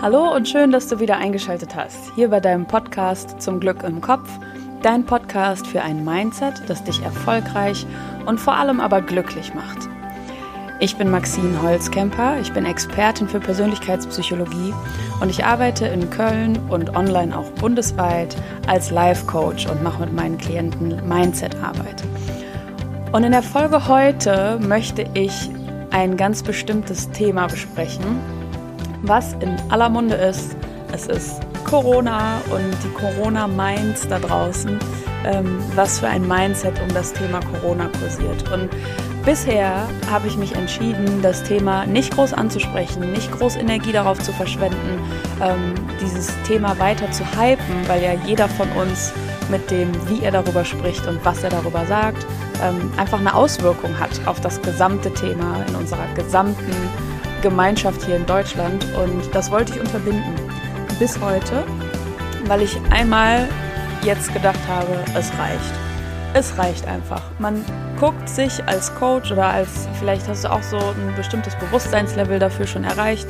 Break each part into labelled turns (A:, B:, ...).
A: Hallo und schön, dass du wieder eingeschaltet hast. Hier bei deinem Podcast Zum Glück im Kopf. Dein Podcast für ein Mindset, das dich erfolgreich und vor allem aber glücklich macht. Ich bin Maxine Holzkemper, ich bin Expertin für Persönlichkeitspsychologie und ich arbeite in Köln und online auch bundesweit als Life Coach und mache mit meinen Klienten Mindset-Arbeit. Und in der Folge heute möchte ich ein ganz bestimmtes Thema besprechen, was in aller Munde ist. Es ist Corona und die Corona-Minds da draußen, ähm, was für ein Mindset um das Thema Corona kursiert. Und bisher habe ich mich entschieden, das Thema nicht groß anzusprechen, nicht groß Energie darauf zu verschwenden, ähm, dieses Thema weiter zu hypen, weil ja jeder von uns mit dem, wie er darüber spricht und was er darüber sagt, ähm, einfach eine Auswirkung hat auf das gesamte Thema in unserer gesamten Gemeinschaft hier in Deutschland und das wollte ich unterbinden bis heute, weil ich einmal jetzt gedacht habe, es reicht. Es reicht einfach. Man guckt sich als Coach oder als, vielleicht hast du auch so ein bestimmtes Bewusstseinslevel dafür schon erreicht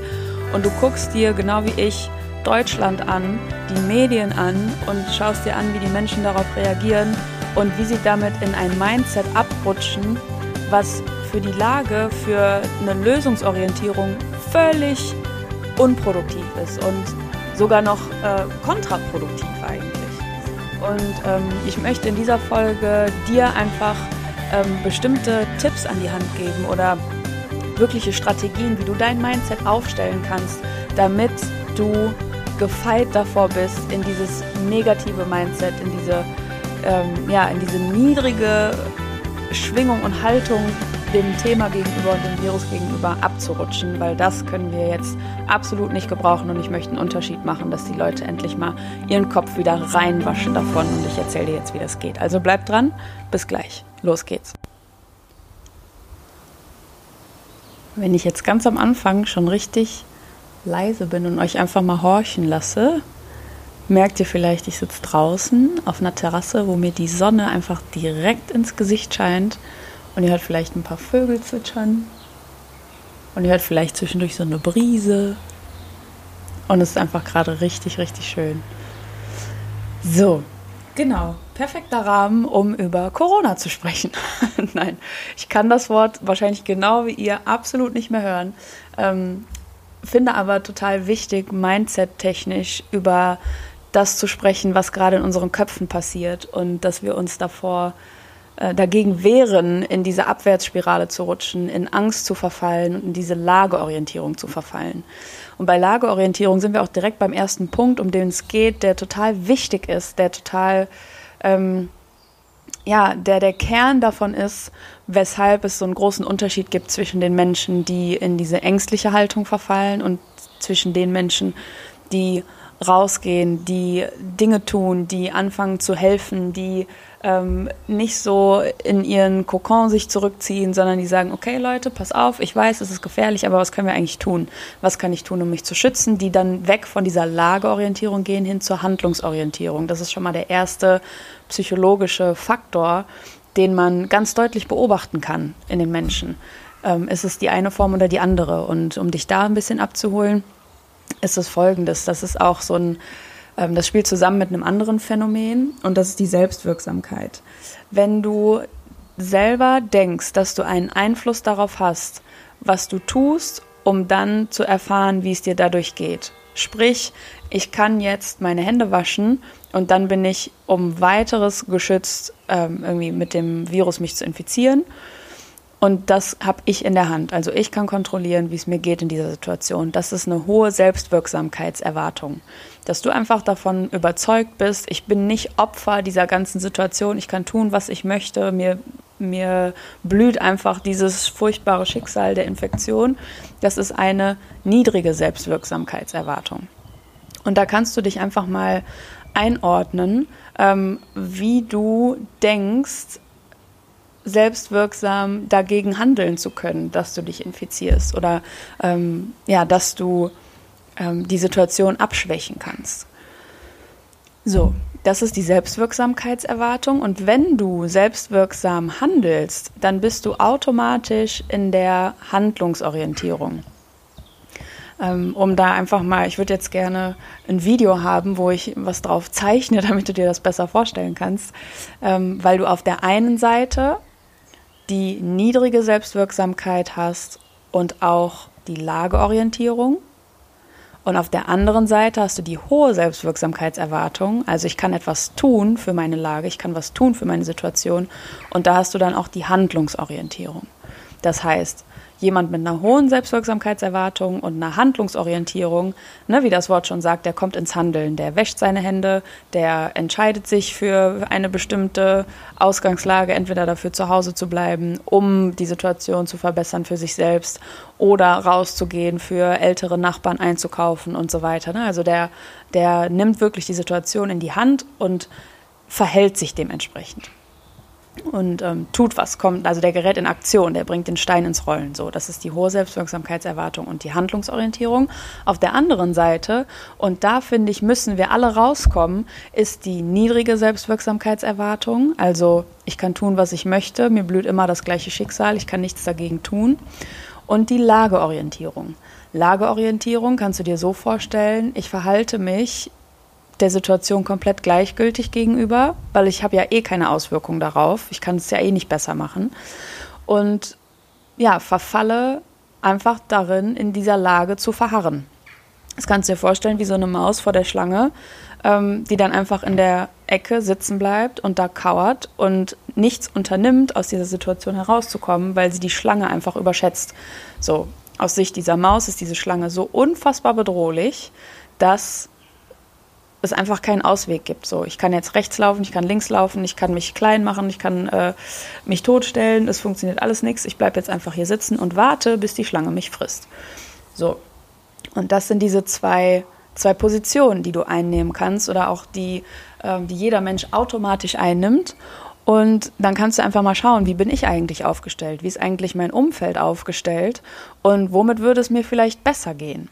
A: und du guckst dir genau wie ich Deutschland an, die Medien an und schaust dir an, wie die Menschen darauf reagieren und wie sie damit in ein Mindset abrutschen, was für die Lage, für eine Lösungsorientierung völlig unproduktiv ist und sogar noch äh, kontraproduktiv eigentlich. Und ähm, ich möchte in dieser Folge dir einfach ähm, bestimmte Tipps an die Hand geben oder wirkliche Strategien, wie du dein Mindset aufstellen kannst, damit du gefeit davor bist, in dieses negative Mindset, in diese, ähm, ja, in diese niedrige Schwingung und Haltung dem Thema gegenüber und dem Virus gegenüber abzurutschen, weil das können wir jetzt absolut nicht gebrauchen und ich möchte einen Unterschied machen, dass die Leute endlich mal ihren Kopf wieder reinwaschen davon und ich erzähle dir jetzt, wie das geht. Also bleib dran, bis gleich. Los geht's. Wenn ich jetzt ganz am Anfang schon richtig leise bin und euch einfach mal horchen lasse, merkt ihr vielleicht, ich sitze draußen auf einer Terrasse, wo mir die Sonne einfach direkt ins Gesicht scheint und ihr hört vielleicht ein paar Vögel zwitschern. Und ihr hört vielleicht zwischendurch so eine Brise. Und es ist einfach gerade richtig, richtig schön. So, genau. Perfekter Rahmen, um über Corona zu sprechen. Nein, ich kann das Wort wahrscheinlich genau wie ihr absolut nicht mehr hören. Ähm, finde aber total wichtig, mindset-technisch über das zu sprechen, was gerade in unseren Köpfen passiert und dass wir uns davor dagegen wehren, in diese Abwärtsspirale zu rutschen, in Angst zu verfallen und in diese Lageorientierung zu verfallen. Und bei Lageorientierung sind wir auch direkt beim ersten Punkt, um den es geht, der total wichtig ist, der total, ähm, ja, der der Kern davon ist, weshalb es so einen großen Unterschied gibt zwischen den Menschen, die in diese ängstliche Haltung verfallen und zwischen den Menschen, die rausgehen, die Dinge tun, die anfangen zu helfen, die ähm, nicht so in ihren Kokon sich zurückziehen, sondern die sagen, okay Leute, pass auf, ich weiß, es ist gefährlich, aber was können wir eigentlich tun? Was kann ich tun, um mich zu schützen? Die dann weg von dieser Lageorientierung gehen hin zur Handlungsorientierung. Das ist schon mal der erste psychologische Faktor, den man ganz deutlich beobachten kann in den Menschen. Ähm, ist es die eine Form oder die andere? Und um dich da ein bisschen abzuholen, ist es folgendes. Das ist auch so ein, ähm, das spielt zusammen mit einem anderen Phänomen und das ist die Selbstwirksamkeit. Wenn du selber denkst, dass du einen Einfluss darauf hast, was du tust, um dann zu erfahren, wie es dir dadurch geht. Sprich, ich kann jetzt meine Hände waschen und dann bin ich um weiteres geschützt, ähm, irgendwie mit dem Virus mich zu infizieren. Und das habe ich in der Hand. Also ich kann kontrollieren, wie es mir geht in dieser Situation. Das ist eine hohe Selbstwirksamkeitserwartung. Dass du einfach davon überzeugt bist, ich bin nicht Opfer dieser ganzen Situation, ich kann tun, was ich möchte, mir, mir blüht einfach dieses furchtbare Schicksal der Infektion. Das ist eine niedrige Selbstwirksamkeitserwartung. Und da kannst du dich einfach mal einordnen, ähm, wie du denkst, selbstwirksam dagegen handeln zu können, dass du dich infizierst oder ähm, ja, dass du ähm, die Situation abschwächen kannst. So, das ist die Selbstwirksamkeitserwartung und wenn du selbstwirksam handelst, dann bist du automatisch in der Handlungsorientierung. ähm, um da einfach mal, ich würde jetzt gerne ein Video haben, wo ich was drauf zeichne, damit du dir das besser vorstellen kannst, ähm, weil du auf der einen Seite die niedrige Selbstwirksamkeit hast und auch die Lageorientierung. Und auf der anderen Seite hast du die hohe Selbstwirksamkeitserwartung. Also ich kann etwas tun für meine Lage, ich kann was tun für meine Situation. Und da hast du dann auch die Handlungsorientierung. Das heißt, jemand mit einer hohen Selbstwirksamkeitserwartung und einer Handlungsorientierung, ne, wie das Wort schon sagt, der kommt ins Handeln, der wäscht seine Hände, der entscheidet sich für eine bestimmte Ausgangslage, entweder dafür zu Hause zu bleiben, um die Situation zu verbessern für sich selbst oder rauszugehen, für ältere Nachbarn einzukaufen und so weiter. Ne? Also der, der nimmt wirklich die Situation in die Hand und verhält sich dementsprechend und ähm, tut was, kommt, also der gerät in Aktion, der bringt den Stein ins Rollen. So, das ist die hohe Selbstwirksamkeitserwartung und die Handlungsorientierung. Auf der anderen Seite, und da finde ich, müssen wir alle rauskommen, ist die niedrige Selbstwirksamkeitserwartung. Also ich kann tun, was ich möchte, mir blüht immer das gleiche Schicksal, ich kann nichts dagegen tun. Und die Lageorientierung. Lageorientierung kannst du dir so vorstellen, ich verhalte mich der Situation komplett gleichgültig gegenüber, weil ich habe ja eh keine Auswirkungen darauf. Ich kann es ja eh nicht besser machen. Und ja, verfalle einfach darin, in dieser Lage zu verharren. Das kannst du dir vorstellen wie so eine Maus vor der Schlange, ähm, die dann einfach in der Ecke sitzen bleibt und da kauert und nichts unternimmt, aus dieser Situation herauszukommen, weil sie die Schlange einfach überschätzt. So, aus Sicht dieser Maus ist diese Schlange so unfassbar bedrohlich, dass es einfach keinen Ausweg gibt. So, ich kann jetzt rechts laufen, ich kann links laufen, ich kann mich klein machen, ich kann äh, mich totstellen, es funktioniert alles nichts. Ich bleibe jetzt einfach hier sitzen und warte, bis die Schlange mich frisst. So. Und das sind diese zwei, zwei Positionen, die du einnehmen kannst oder auch die, äh, die jeder Mensch automatisch einnimmt. Und dann kannst du einfach mal schauen, wie bin ich eigentlich aufgestellt? Wie ist eigentlich mein Umfeld aufgestellt? Und womit würde es mir vielleicht besser gehen?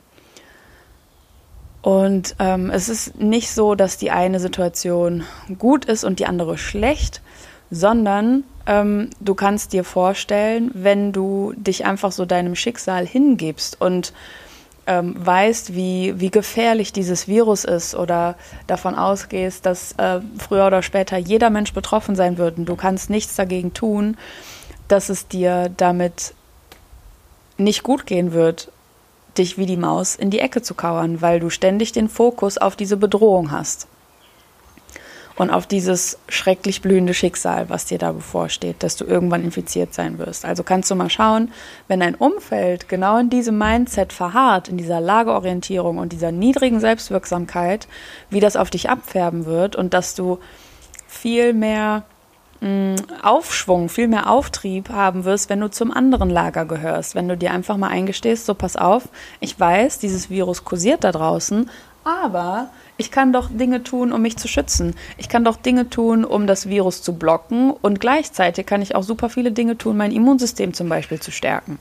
A: Und ähm, es ist nicht so, dass die eine Situation gut ist und die andere schlecht, sondern ähm, du kannst dir vorstellen, wenn du dich einfach so deinem Schicksal hingibst und ähm, weißt, wie, wie gefährlich dieses Virus ist oder davon ausgehst, dass äh, früher oder später jeder Mensch betroffen sein wird und du kannst nichts dagegen tun, dass es dir damit nicht gut gehen wird dich wie die Maus in die Ecke zu kauern, weil du ständig den Fokus auf diese Bedrohung hast. Und auf dieses schrecklich blühende Schicksal, was dir da bevorsteht, dass du irgendwann infiziert sein wirst. Also kannst du mal schauen, wenn dein Umfeld genau in diesem Mindset verharrt, in dieser Lageorientierung und dieser niedrigen Selbstwirksamkeit, wie das auf dich abfärben wird und dass du viel mehr Aufschwung, viel mehr Auftrieb haben wirst, wenn du zum anderen Lager gehörst. Wenn du dir einfach mal eingestehst, so pass auf, ich weiß, dieses Virus kursiert da draußen, aber ich kann doch Dinge tun, um mich zu schützen. Ich kann doch Dinge tun, um das Virus zu blocken und gleichzeitig kann ich auch super viele Dinge tun, mein Immunsystem zum Beispiel zu stärken.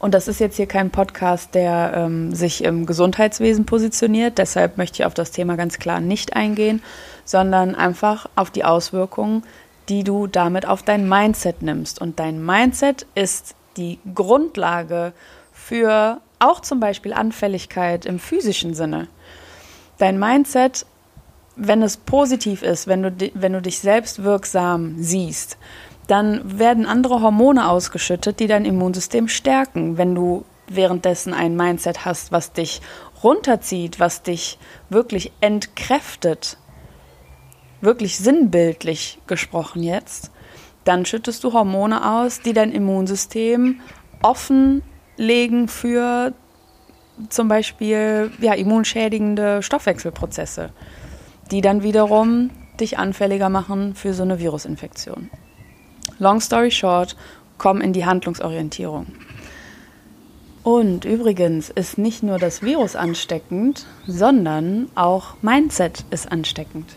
A: Und das ist jetzt hier kein Podcast, der ähm, sich im Gesundheitswesen positioniert. Deshalb möchte ich auf das Thema ganz klar nicht eingehen, sondern einfach auf die Auswirkungen, die du damit auf dein Mindset nimmst. Und dein Mindset ist die Grundlage für auch zum Beispiel Anfälligkeit im physischen Sinne. Dein Mindset, wenn es positiv ist, wenn du, wenn du dich selbst wirksam siehst, dann werden andere Hormone ausgeschüttet, die dein Immunsystem stärken. Wenn du währenddessen ein Mindset hast, was dich runterzieht, was dich wirklich entkräftet, wirklich sinnbildlich gesprochen jetzt, dann schüttest du Hormone aus, die dein Immunsystem offenlegen für zum Beispiel ja, immunschädigende Stoffwechselprozesse, die dann wiederum dich anfälliger machen für so eine Virusinfektion. Long story short, komm in die Handlungsorientierung. Und übrigens ist nicht nur das Virus ansteckend, sondern auch Mindset ist ansteckend.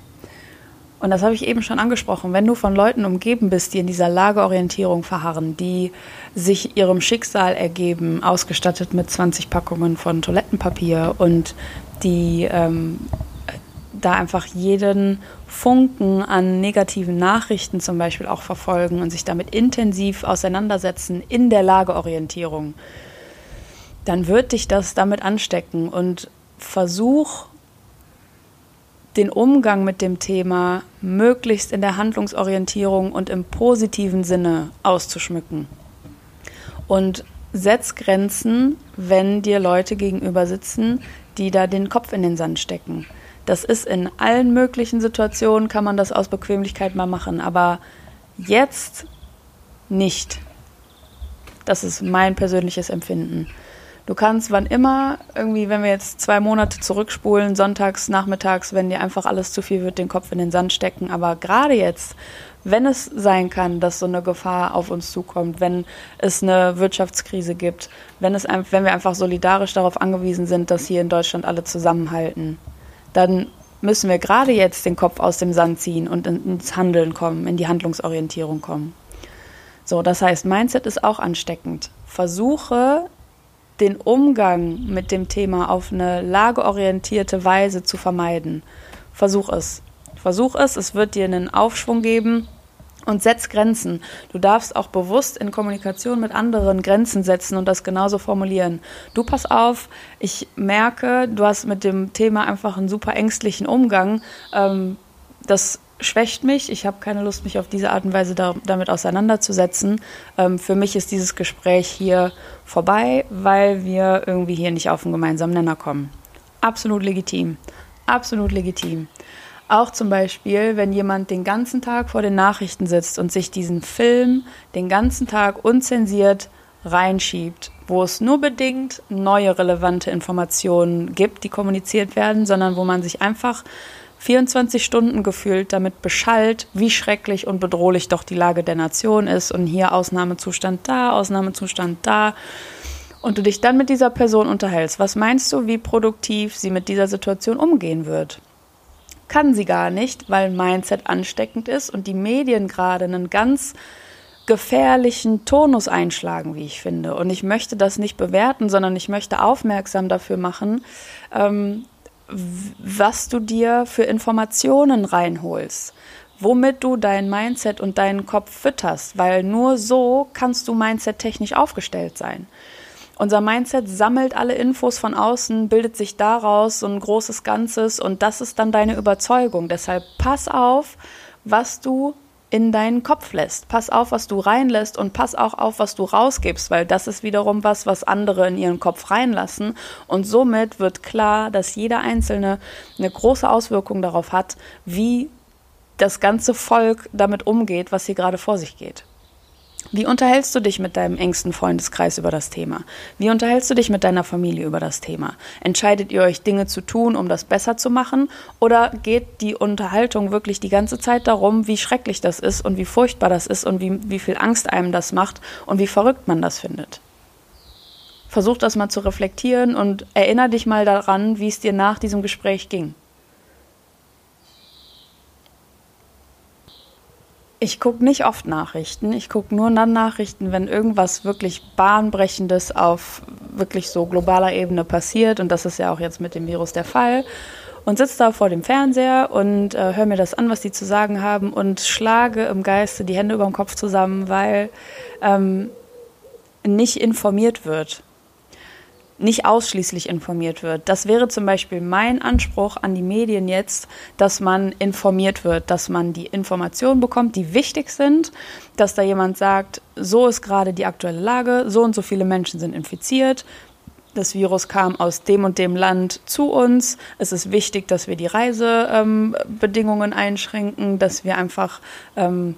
A: Und das habe ich eben schon angesprochen. Wenn du von Leuten umgeben bist, die in dieser Lageorientierung verharren, die sich ihrem Schicksal ergeben, ausgestattet mit 20 Packungen von Toilettenpapier und die ähm, da einfach jeden Funken an negativen Nachrichten zum Beispiel auch verfolgen und sich damit intensiv auseinandersetzen in der Lageorientierung, dann wird dich das damit anstecken und versuch den Umgang mit dem Thema möglichst in der Handlungsorientierung und im positiven Sinne auszuschmücken. Und setz Grenzen, wenn dir Leute gegenüber sitzen, die da den Kopf in den Sand stecken. Das ist in allen möglichen Situationen, kann man das aus Bequemlichkeit mal machen, aber jetzt nicht. Das ist mein persönliches Empfinden. Du kannst wann immer, irgendwie, wenn wir jetzt zwei Monate zurückspulen, sonntags, nachmittags, wenn dir einfach alles zu viel wird, den Kopf in den Sand stecken. Aber gerade jetzt, wenn es sein kann, dass so eine Gefahr auf uns zukommt, wenn es eine Wirtschaftskrise gibt, wenn, es, wenn wir einfach solidarisch darauf angewiesen sind, dass hier in Deutschland alle zusammenhalten, dann müssen wir gerade jetzt den Kopf aus dem Sand ziehen und ins Handeln kommen, in die Handlungsorientierung kommen. So, das heißt, Mindset ist auch ansteckend. Versuche den Umgang mit dem Thema auf eine lageorientierte Weise zu vermeiden. Versuch es. Versuch es, es wird dir einen Aufschwung geben und setz Grenzen. Du darfst auch bewusst in Kommunikation mit anderen Grenzen setzen und das genauso formulieren. Du pass auf, ich merke, du hast mit dem Thema einfach einen super ängstlichen Umgang. Ähm, das schwächt mich. Ich habe keine Lust, mich auf diese Art und Weise da, damit auseinanderzusetzen. Ähm, für mich ist dieses Gespräch hier vorbei, weil wir irgendwie hier nicht auf einen gemeinsamen Nenner kommen. Absolut legitim. Absolut legitim. Auch zum Beispiel, wenn jemand den ganzen Tag vor den Nachrichten sitzt und sich diesen Film den ganzen Tag unzensiert reinschiebt, wo es nur bedingt neue relevante Informationen gibt, die kommuniziert werden, sondern wo man sich einfach 24 Stunden gefühlt damit beschallt, wie schrecklich und bedrohlich doch die Lage der Nation ist und hier Ausnahmezustand da, Ausnahmezustand da. Und du dich dann mit dieser Person unterhältst. Was meinst du, wie produktiv sie mit dieser Situation umgehen wird? Kann sie gar nicht, weil Mindset ansteckend ist und die Medien gerade einen ganz gefährlichen Tonus einschlagen, wie ich finde. Und ich möchte das nicht bewerten, sondern ich möchte aufmerksam dafür machen, ähm, was du dir für Informationen reinholst, womit du dein Mindset und deinen Kopf fütterst, weil nur so kannst du mindset-technisch aufgestellt sein. Unser Mindset sammelt alle Infos von außen, bildet sich daraus so ein großes Ganzes und das ist dann deine Überzeugung. Deshalb pass auf, was du in deinen Kopf lässt. Pass auf, was du reinlässt und pass auch auf, was du rausgibst, weil das ist wiederum was, was andere in ihren Kopf reinlassen. Und somit wird klar, dass jeder Einzelne eine große Auswirkung darauf hat, wie das ganze Volk damit umgeht, was hier gerade vor sich geht. Wie unterhältst du dich mit deinem engsten Freundeskreis über das Thema? Wie unterhältst du dich mit deiner Familie über das Thema? Entscheidet ihr euch Dinge zu tun, um das besser zu machen? Oder geht die Unterhaltung wirklich die ganze Zeit darum, wie schrecklich das ist und wie furchtbar das ist und wie, wie viel Angst einem das macht und wie verrückt man das findet? Versuch das mal zu reflektieren und erinnere dich mal daran, wie es dir nach diesem Gespräch ging. Ich gucke nicht oft Nachrichten. Ich gucke nur dann Nachrichten, wenn irgendwas wirklich Bahnbrechendes auf wirklich so globaler Ebene passiert. Und das ist ja auch jetzt mit dem Virus der Fall. Und sitze da vor dem Fernseher und äh, höre mir das an, was die zu sagen haben und schlage im Geiste die Hände über dem Kopf zusammen, weil ähm, nicht informiert wird nicht ausschließlich informiert wird. Das wäre zum Beispiel mein Anspruch an die Medien jetzt, dass man informiert wird, dass man die Informationen bekommt, die wichtig sind, dass da jemand sagt, so ist gerade die aktuelle Lage, so und so viele Menschen sind infiziert, das Virus kam aus dem und dem Land zu uns. Es ist wichtig, dass wir die Reisebedingungen ähm, einschränken, dass wir einfach ähm,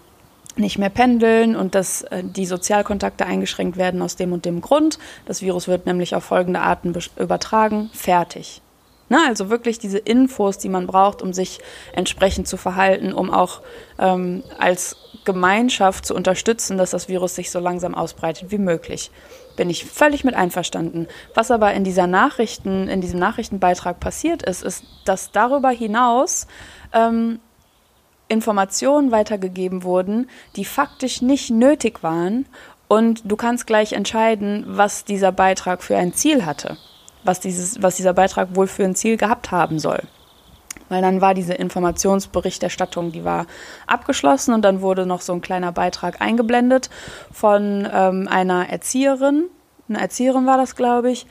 A: nicht mehr pendeln und dass äh, die Sozialkontakte eingeschränkt werden aus dem und dem Grund. Das Virus wird nämlich auf folgende Arten übertragen. Fertig. Na, also wirklich diese Infos, die man braucht, um sich entsprechend zu verhalten, um auch ähm, als Gemeinschaft zu unterstützen, dass das Virus sich so langsam ausbreitet wie möglich. Bin ich völlig mit einverstanden. Was aber in dieser Nachrichten, in diesem Nachrichtenbeitrag passiert ist, ist, dass darüber hinaus ähm, Informationen weitergegeben wurden, die faktisch nicht nötig waren. Und du kannst gleich entscheiden, was dieser Beitrag für ein Ziel hatte, was, dieses, was dieser Beitrag wohl für ein Ziel gehabt haben soll. Weil dann war diese Informationsberichterstattung, die war abgeschlossen und dann wurde noch so ein kleiner Beitrag eingeblendet von ähm, einer Erzieherin, eine Erzieherin war das, glaube ich.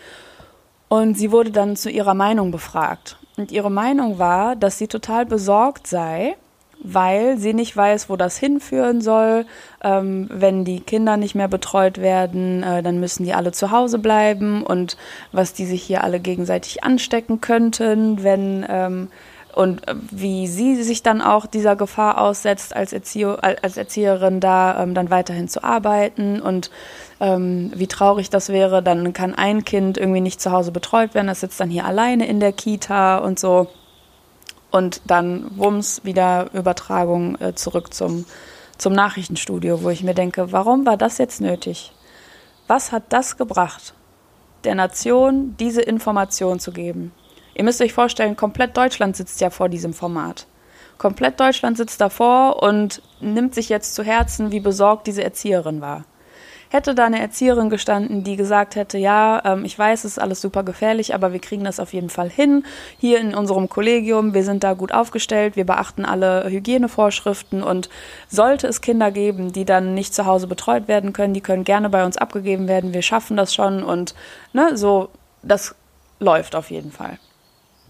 A: Und sie wurde dann zu ihrer Meinung befragt. Und ihre Meinung war, dass sie total besorgt sei, weil sie nicht weiß, wo das hinführen soll. Ähm, wenn die Kinder nicht mehr betreut werden, äh, dann müssen die alle zu Hause bleiben. Und was die sich hier alle gegenseitig anstecken könnten, wenn ähm, und äh, wie sie sich dann auch dieser Gefahr aussetzt, als, Erzieher, als Erzieherin da ähm, dann weiterhin zu arbeiten. Und ähm, wie traurig das wäre, dann kann ein Kind irgendwie nicht zu Hause betreut werden, das sitzt dann hier alleine in der Kita und so und dann wumms wieder Übertragung äh, zurück zum, zum Nachrichtenstudio, wo ich mir denke, warum war das jetzt nötig? Was hat das gebracht, der Nation diese Information zu geben? Ihr müsst euch vorstellen, komplett Deutschland sitzt ja vor diesem Format. Komplett Deutschland sitzt davor und nimmt sich jetzt zu Herzen, wie besorgt diese Erzieherin war. Hätte da eine Erzieherin gestanden, die gesagt hätte, ja, ähm, ich weiß, es ist alles super gefährlich, aber wir kriegen das auf jeden Fall hin. Hier in unserem Kollegium, wir sind da gut aufgestellt, wir beachten alle Hygienevorschriften und sollte es Kinder geben, die dann nicht zu Hause betreut werden können, die können gerne bei uns abgegeben werden, wir schaffen das schon und ne, so, das läuft auf jeden Fall.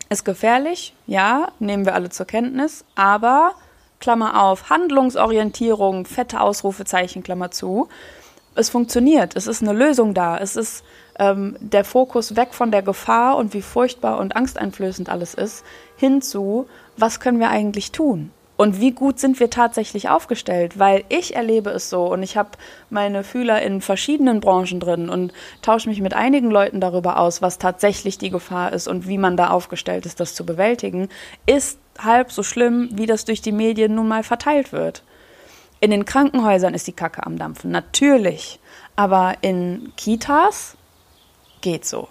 A: Ist gefährlich, ja, nehmen wir alle zur Kenntnis, aber Klammer auf, Handlungsorientierung, fette Ausrufezeichen, Klammer zu. Es funktioniert, es ist eine Lösung da, es ist ähm, der Fokus weg von der Gefahr und wie furchtbar und angsteinflößend alles ist, hinzu, was können wir eigentlich tun? Und wie gut sind wir tatsächlich aufgestellt? Weil ich erlebe es so und ich habe meine Fühler in verschiedenen Branchen drin und tausche mich mit einigen Leuten darüber aus, was tatsächlich die Gefahr ist und wie man da aufgestellt ist, das zu bewältigen, ist halb so schlimm, wie das durch die Medien nun mal verteilt wird. In den Krankenhäusern ist die Kacke am Dampfen, natürlich. Aber in Kitas geht so.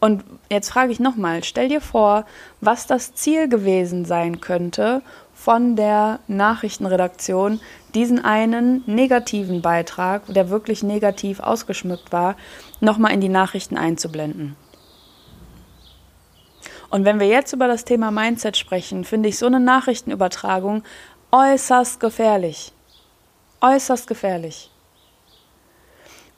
A: Und jetzt frage ich nochmal, stell dir vor, was das Ziel gewesen sein könnte von der Nachrichtenredaktion, diesen einen negativen Beitrag, der wirklich negativ ausgeschmückt war, nochmal in die Nachrichten einzublenden. Und wenn wir jetzt über das Thema Mindset sprechen, finde ich so eine Nachrichtenübertragung äußerst gefährlich. Äußerst gefährlich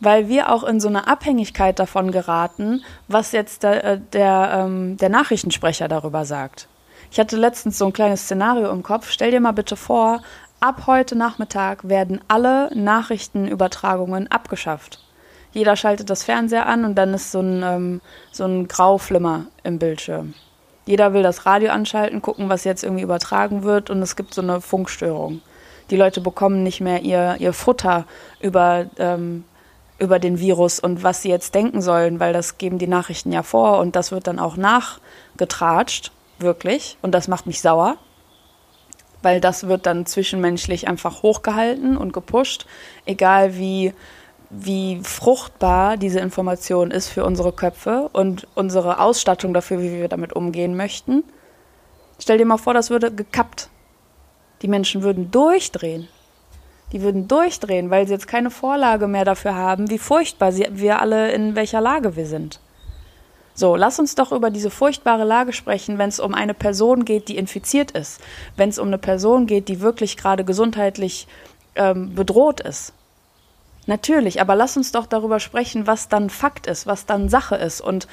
A: weil wir auch in so eine Abhängigkeit davon geraten, was jetzt der, äh, der, ähm, der Nachrichtensprecher darüber sagt. Ich hatte letztens so ein kleines Szenario im Kopf. Stell dir mal bitte vor, ab heute Nachmittag werden alle Nachrichtenübertragungen abgeschafft. Jeder schaltet das Fernseher an und dann ist so ein, ähm, so ein Grauflimmer im Bildschirm. Jeder will das Radio anschalten, gucken, was jetzt irgendwie übertragen wird und es gibt so eine Funkstörung. Die Leute bekommen nicht mehr ihr, ihr Futter über ähm, über den Virus und was sie jetzt denken sollen, weil das geben die Nachrichten ja vor und das wird dann auch nachgetratscht, wirklich. Und das macht mich sauer, weil das wird dann zwischenmenschlich einfach hochgehalten und gepusht, egal wie, wie fruchtbar diese Information ist für unsere Köpfe und unsere Ausstattung dafür, wie wir damit umgehen möchten. Stell dir mal vor, das würde gekappt. Die Menschen würden durchdrehen. Die würden durchdrehen, weil sie jetzt keine Vorlage mehr dafür haben, wie furchtbar sie, wir alle in welcher Lage wir sind. So, lass uns doch über diese furchtbare Lage sprechen, wenn es um eine Person geht, die infiziert ist, wenn es um eine Person geht, die wirklich gerade gesundheitlich ähm, bedroht ist. Natürlich, aber lass uns doch darüber sprechen, was dann Fakt ist, was dann Sache ist und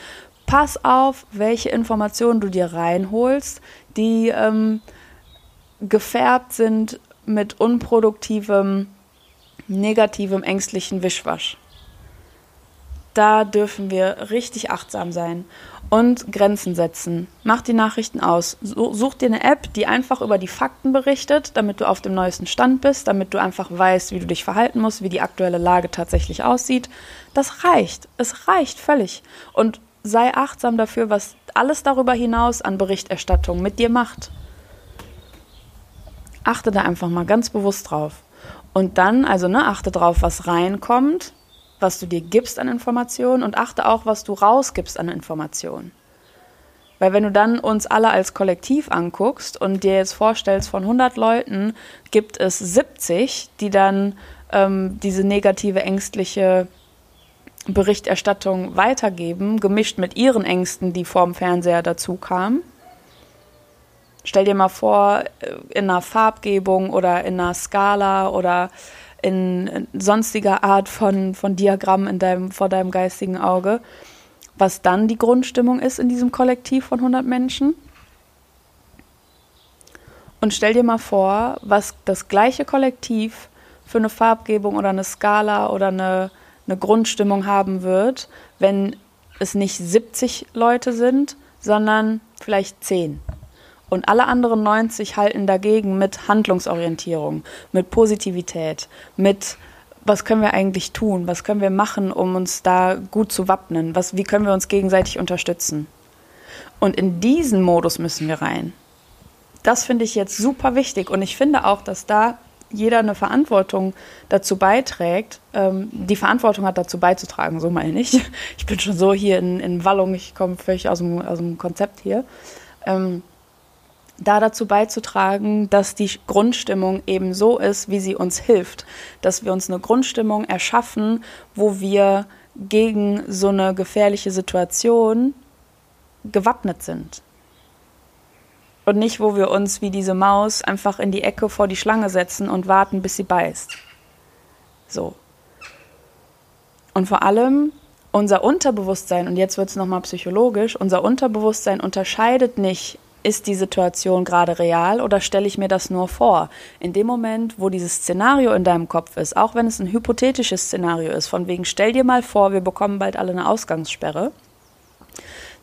A: pass auf, welche Informationen du dir reinholst, die ähm, gefärbt sind mit unproduktivem, negativem, ängstlichen Wischwasch. Da dürfen wir richtig achtsam sein und Grenzen setzen. Mach die Nachrichten aus. Such dir eine App, die einfach über die Fakten berichtet, damit du auf dem neuesten Stand bist, damit du einfach weißt, wie du dich verhalten musst, wie die aktuelle Lage tatsächlich aussieht. Das reicht. Es reicht völlig. Und sei achtsam dafür, was alles darüber hinaus an Berichterstattung mit dir macht. Achte da einfach mal ganz bewusst drauf. Und dann, also ne, achte drauf, was reinkommt, was du dir gibst an Informationen und achte auch, was du rausgibst an Informationen. Weil wenn du dann uns alle als Kollektiv anguckst und dir jetzt vorstellst, von 100 Leuten gibt es 70, die dann ähm, diese negative, ängstliche Berichterstattung weitergeben, gemischt mit ihren Ängsten, die vorm Fernseher dazu kamen, Stell dir mal vor, äh, in einer Farbgebung oder in einer Skala oder in sonstiger Art von, von Diagramm in deinem, vor deinem geistigen Auge, was dann die Grundstimmung ist in diesem Kollektiv von 100 Menschen. Und stell dir mal vor, was das gleiche Kollektiv für eine Farbgebung oder eine Skala oder eine, eine Grundstimmung haben wird, wenn es nicht 70 Leute sind, sondern vielleicht 10. Und alle anderen 90 halten dagegen mit Handlungsorientierung, mit Positivität, mit was können wir eigentlich tun, was können wir machen, um uns da gut zu wappnen, was, wie können wir uns gegenseitig unterstützen. Und in diesen Modus müssen wir rein. Das finde ich jetzt super wichtig und ich finde auch, dass da jeder eine Verantwortung dazu beiträgt, ähm, die Verantwortung hat dazu beizutragen, so meine ich. Ich bin schon so hier in, in Wallung, ich komme völlig aus dem, aus dem Konzept hier. Ähm, da dazu beizutragen, dass die Grundstimmung eben so ist, wie sie uns hilft, dass wir uns eine Grundstimmung erschaffen, wo wir gegen so eine gefährliche Situation gewappnet sind. Und nicht, wo wir uns wie diese Maus einfach in die Ecke vor die Schlange setzen und warten, bis sie beißt. So. Und vor allem unser Unterbewusstsein, und jetzt wird es nochmal psychologisch, unser Unterbewusstsein unterscheidet nicht, ist die Situation gerade real oder stelle ich mir das nur vor? In dem Moment, wo dieses Szenario in deinem Kopf ist, auch wenn es ein hypothetisches Szenario ist, von wegen stell dir mal vor, wir bekommen bald alle eine Ausgangssperre,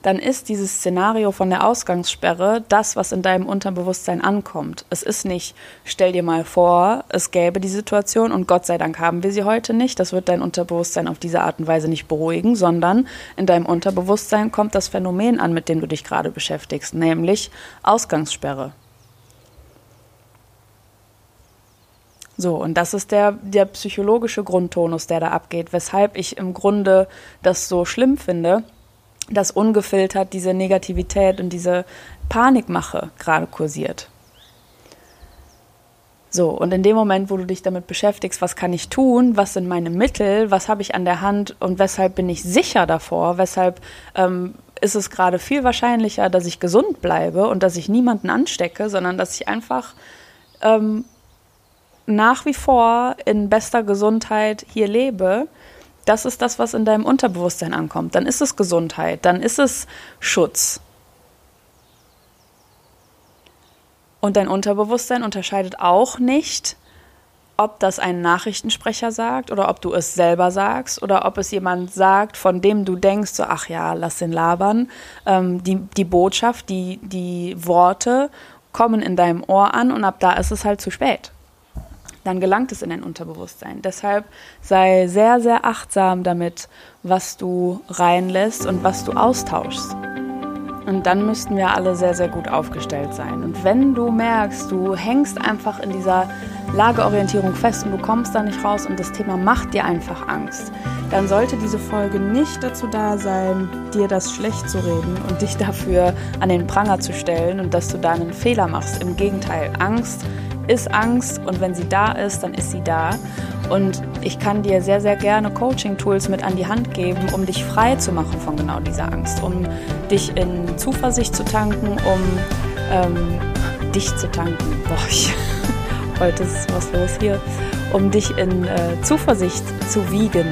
A: dann ist dieses Szenario von der Ausgangssperre das, was in deinem Unterbewusstsein ankommt. Es ist nicht, stell dir mal vor, es gäbe die Situation und Gott sei Dank haben wir sie heute nicht. Das wird dein Unterbewusstsein auf diese Art und Weise nicht beruhigen, sondern in deinem Unterbewusstsein kommt das Phänomen an, mit dem du dich gerade beschäftigst, nämlich Ausgangssperre. So, und das ist der, der psychologische Grundtonus, der da abgeht, weshalb ich im Grunde das so schlimm finde, dass ungefiltert diese Negativität und diese Panikmache gerade kursiert. So, und in dem Moment, wo du dich damit beschäftigst, was kann ich tun, was sind meine Mittel, was habe ich an der Hand? Und weshalb bin ich sicher davor, weshalb ähm, ist es gerade viel wahrscheinlicher, dass ich gesund bleibe und dass ich niemanden anstecke, sondern dass ich einfach ähm, nach wie vor in bester Gesundheit hier lebe, das ist das, was in deinem Unterbewusstsein ankommt. Dann ist es Gesundheit, dann ist es Schutz. Und dein Unterbewusstsein unterscheidet auch nicht, ob das ein Nachrichtensprecher sagt oder ob du es selber sagst oder ob es jemand sagt, von dem du denkst, so, ach ja, lass den labern. Ähm, die, die Botschaft, die, die Worte kommen in deinem Ohr an und ab da ist es halt zu spät dann gelangt es in dein Unterbewusstsein. Deshalb sei sehr, sehr achtsam damit, was du reinlässt und was du austauschst. Und dann müssten wir alle sehr, sehr gut aufgestellt sein. Und wenn du merkst, du hängst einfach in dieser Lageorientierung fest und du kommst da nicht raus und das Thema macht dir einfach Angst, dann sollte diese Folge nicht dazu da sein, dir das schlecht zu reden und dich dafür an den Pranger zu stellen und dass du da einen Fehler machst. Im Gegenteil, Angst ist Angst und wenn sie da ist, dann ist sie da. Und ich kann dir sehr, sehr gerne Coaching-Tools mit an die Hand geben, um dich frei zu machen von genau dieser Angst, um dich in Zuversicht zu tanken, um ähm, dich zu tanken. Boah, ich, heute ist was los hier. Um dich in äh, Zuversicht zu wiegen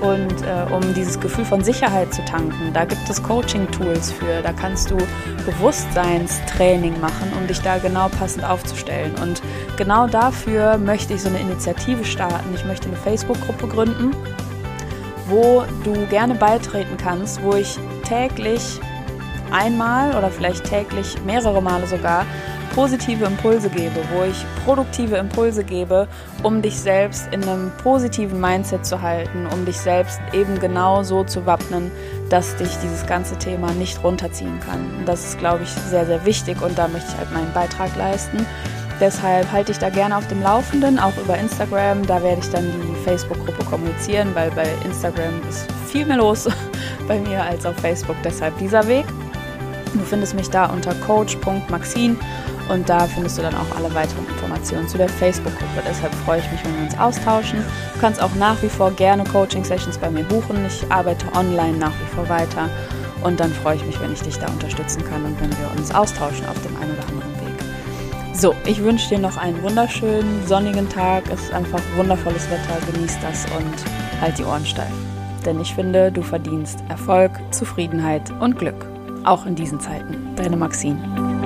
A: und äh, um dieses Gefühl von Sicherheit zu tanken. Da gibt es Coaching-Tools für. Da kannst du Bewusstseinstraining machen, um dich da genau passend aufzustellen. Und genau dafür möchte ich so eine Initiative starten. Ich möchte eine Facebook-Gruppe gründen, wo du gerne beitreten kannst, wo ich täglich einmal oder vielleicht täglich mehrere Male sogar positive Impulse gebe, wo ich produktive Impulse gebe, um dich selbst in einem positiven Mindset zu halten, um dich selbst eben genau so zu wappnen, dass dich dieses ganze Thema nicht runterziehen kann. Und das ist, glaube ich, sehr, sehr wichtig und da möchte ich halt meinen Beitrag leisten. Deshalb halte ich da gerne auf dem Laufenden, auch über Instagram. Da werde ich dann die Facebook-Gruppe kommunizieren, weil bei Instagram ist viel mehr los bei mir als auf Facebook. Deshalb dieser Weg. Du findest mich da unter coach.maxine und da findest du dann auch alle weiteren Informationen zu der Facebook-Gruppe. Deshalb freue ich mich, wenn wir uns austauschen. Du kannst auch nach wie vor gerne Coaching-Sessions bei mir buchen. Ich arbeite online nach wie vor weiter. Und dann freue ich mich, wenn ich dich da unterstützen kann und wenn wir uns austauschen auf dem einen oder anderen Weg. So, ich wünsche dir noch einen wunderschönen sonnigen Tag. Es ist einfach wundervolles Wetter. Genieß das und halt die Ohren steif. Denn ich finde, du verdienst Erfolg, Zufriedenheit und Glück. Auch in diesen Zeiten. Deine Maxine.